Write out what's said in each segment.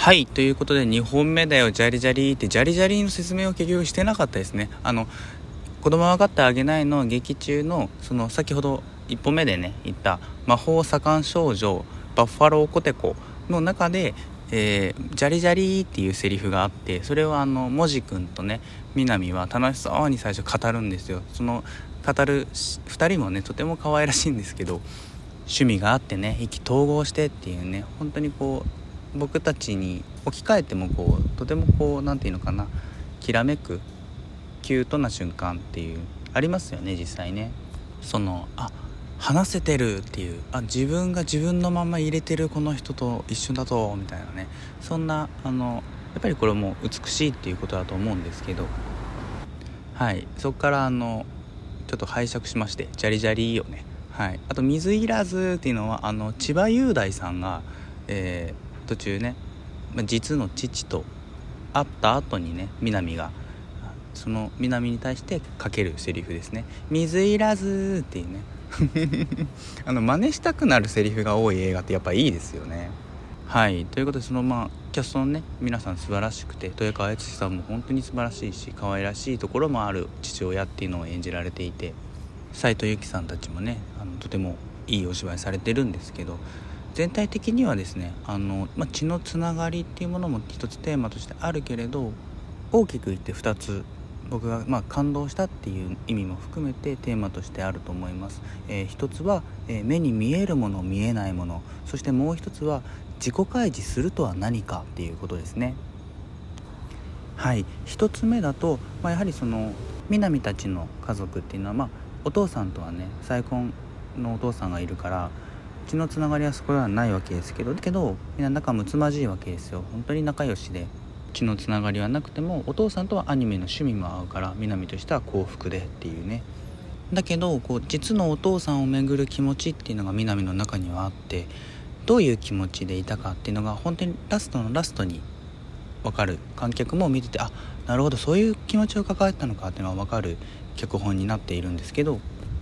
はいということで2本目だよジャリジャリってジャリジャリの説明を結局してなかったですね。あの子供は分かってあげないの劇中のその先ほど1本目でね言った魔法左官少女バッファローコテコの中でえー、ジャリジャリっていうセリフがあってそれをあのもじくんとね南は楽しそうに最初語るんですよ。その語る2人もねとても可愛らしいんですけど趣味があってね意気投合してっていうね本当にこう僕たちに置き換えてもこうとてもこう何て言うのかなきらめくキュートな瞬間っていうありますよね実際ね。そのあ話せてるっていうあ自分が自分のまま入れてるこの人と一緒だとみたいなね。そんなあのやっぱりこれも美しいっていうことだと思うんですけど。はい。そこからあのちょっと拝借しましてジャリジャリをね。はい。あと水いらずっていうのはあの千葉雄大さんがえー途中ね、ま実の父と会った後にね南がその南に対してかけるセリフですね「水いらず」っていうね。あの真似したくなるセリフが多い映画ってやっぱいいですよね。はい。ということでそのまあキャストのね皆さん素晴らしくて豊川悦司さんも本当に素晴らしいし可愛らしいところもある父親っていうのを演じられていて斎藤由貴さんたちもねあのとてもいいお芝居されてるんですけど全体的にはですねあの、まあ、血のつながりっていうものも一つテーマとしてあるけれど大きく言って2つ僕がま感動したっていう意味も含めてテーマとしてあると思います、えー、一つは、えー、目に見えるもの見えないもの。そしてもう一つは自己開示するとは何かっていうことですね。はい。一つ目だと、まあ、やはりその南たちの家族っていうのは、まあ、お父さんとはね再婚のお父さんがいるから血のつながりはそこではないわけですけどけどみんな仲睦まじいわけですよ。本当に仲良しで血のつながりはなくてもお父さんとはアニメの趣味も合うから南としては幸福でっていうね。だけどこう実のお父さんを巡る気持ちっていうのが南の中にはあってどういう気持ちでいたかっていうのが本当にラストのラストに分かる。観客も見ててあなるほどそういう気持ちを抱えたのかっていうのが分かる脚本になっているんですけど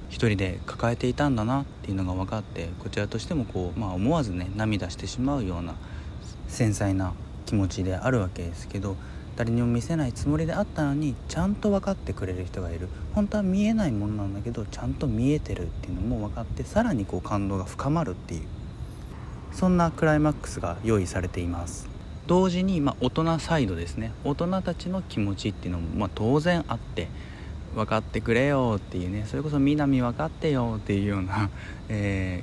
一人で抱えていたんだなっていうのが分かってこちらとしてもこう、まあ、思わずね涙してしまうような繊細な気持ちであるわけですけど誰にも見せないつもりであったのにちゃんと分かってくれる人がいる。本当は見えないものなんだけどちゃんと見えてるっていうのも分かってさらにこう感動が深まるっていうそんなクライマックスが用意されています。同時に、まあ、大人サイドですね。大人たちの気持ちっていうのも、まあ、当然あって分かってくれよっていうねそれこそ南分かってよっていうような、え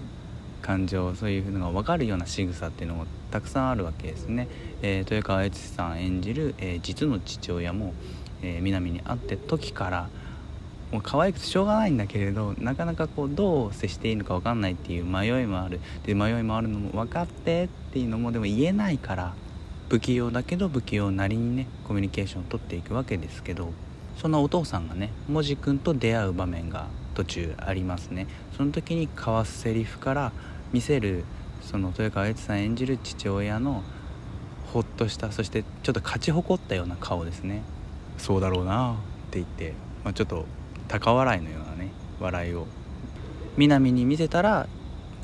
ー、感情そういうのが分かるような仕草っていうのもたくさんあるわけですね、えー、豊川悦司さん演じる、えー、実の父親も、え南に会って時からもう可愛くてしょうがないんだけれどなかなかこうどう接していいのか分かんないっていう迷いもある。で迷いもあるのも分かってっていうのもでも言えないから不器用だけど不器用なりにねコミュニケーションをとっていくわけですけど。そのお父さんがねもじくんと出会う場面が途中ありますね。その時に交わすセリフから見せるその豊川悦さん演じる父親のほっとしたそしてちょっと勝ち誇ったような顔ですね。そうだろうなって言って、まあ、ちょっと高笑いのようなね笑いを南に見せたら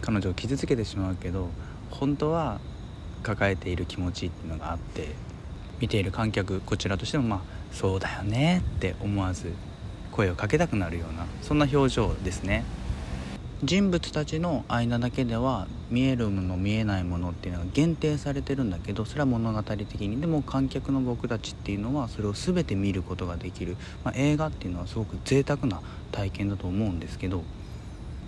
彼女を傷つけてしまうけど本当は抱えている気持ちっていうのがあって見ている観客こちらとしてもまあそうだよねって思わず声をかけたくなるようなそんな表情ですね。人物たちの間だけでは見えるもの見えないものっていうのが限定されてるんだけどそれは物語的にでも観客の僕たちっていうのはそれを全て見ることができる、まあ、映画っていうのはすごく贅沢な体験だと思うんですけど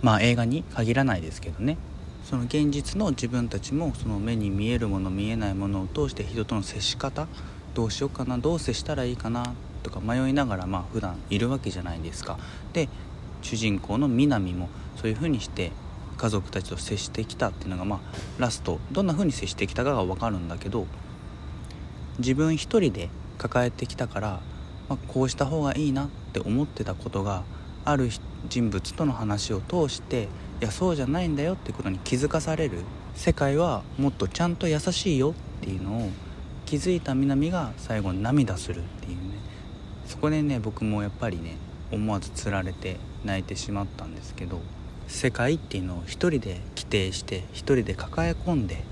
まあ映画に限らないですけどね。その現実の自分たちもその目に見えるもの見えないものを通して人との接し方どうしようかなどう接したらいいかなとか迷いながらまあ普段いるわけじゃないですか。で主人公の南もそういう風にして家族たちと接してきたっていうのがまあラストどんな風に接してきたかが分かるんだけど自分一人で抱えてきたから、まあ、こうした方がいいなって思ってたことがある人物との話を通していやそうじゃないんだよってことに気づかされる世界はもっとちゃんと優しいよっていうのを気づいた南が最後に涙するっていうね。そこでね僕もやっぱりね思わずつられて泣いてしまったんですけど世界っていうのを一人で規定して一人で抱え込んで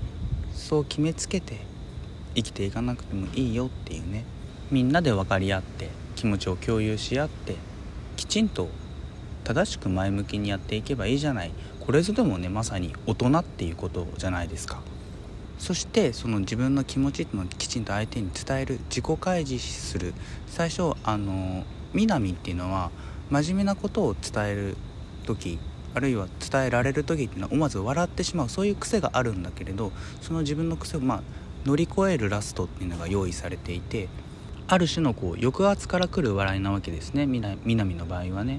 そう決めつけて生きていかなくてもいいよっていうねみんなで分かり合って気持ちを共有し合ってきちんと正しく前向きにやっていけばいいじゃない。これぞでもねまさに大人っていうことじゃないですか。そしてその自分の気持ちっていうのをきちんと相手に伝える自己開示する最初あの南っていうのは真面目なことを伝える時あるいは伝えられる時っていうのは思わず笑ってしまうそういう癖があるんだけれどその自分の癖をまあ乗り越えるラストっていうのが用意されていてある種のこう抑圧から来る笑いなわけですね。南の場合はね。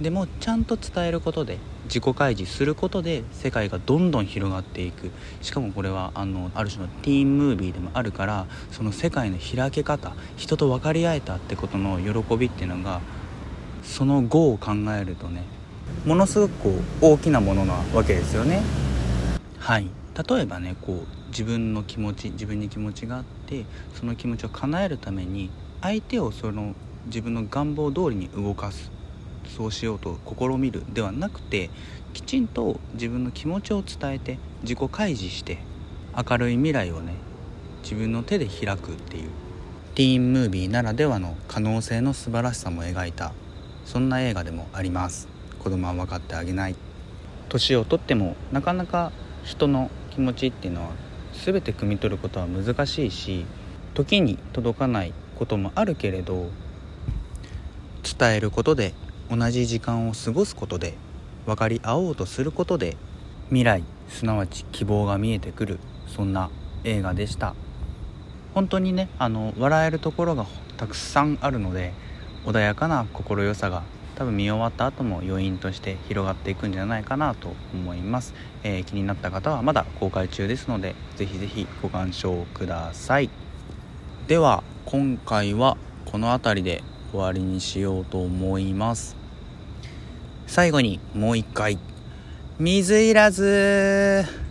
でもちゃんと伝えることで自己開示することで世界がどんどん広がっていく。しかもこれはあのある種のティーンムービーでもあるからその世界の開け方人と分かり合えたってことの喜びっていうのがその後を考えるとねものすごくこう大きなものなわけですよね。はい。例えばねこう自分の気持ち自分に気持ちがあってその気持ちを叶えるために相手をその自分の願望通りに動かす。そうしようと試みるではなくてきちんと自分の気持ちを伝えて自己開示して明るい未来をね自分の手で開くっていう。ティーンムービーならではの可能性の素晴らしさも描いたそんな映画でもあります。子供は分かってあげない。年をとってもなかなか人の気持ちっていうのは全て汲み取ることは難しいし時に届かないこともあるけれど伝えることで同じ時間を過ごすことで分かり合おうとすることで未来すなわち希望が見えてくるそんな映画でした。本当にねあの笑えるところがたくさんあるので穏やかな心よさが多分見終わった後も余韻として広がっていくんじゃないかなと思います、えー、気になった方はまだ公開中ですのでぜひぜひご鑑賞ください。では今回はこの辺りで終わりにしようと思います。最後にもう一回。水いらず。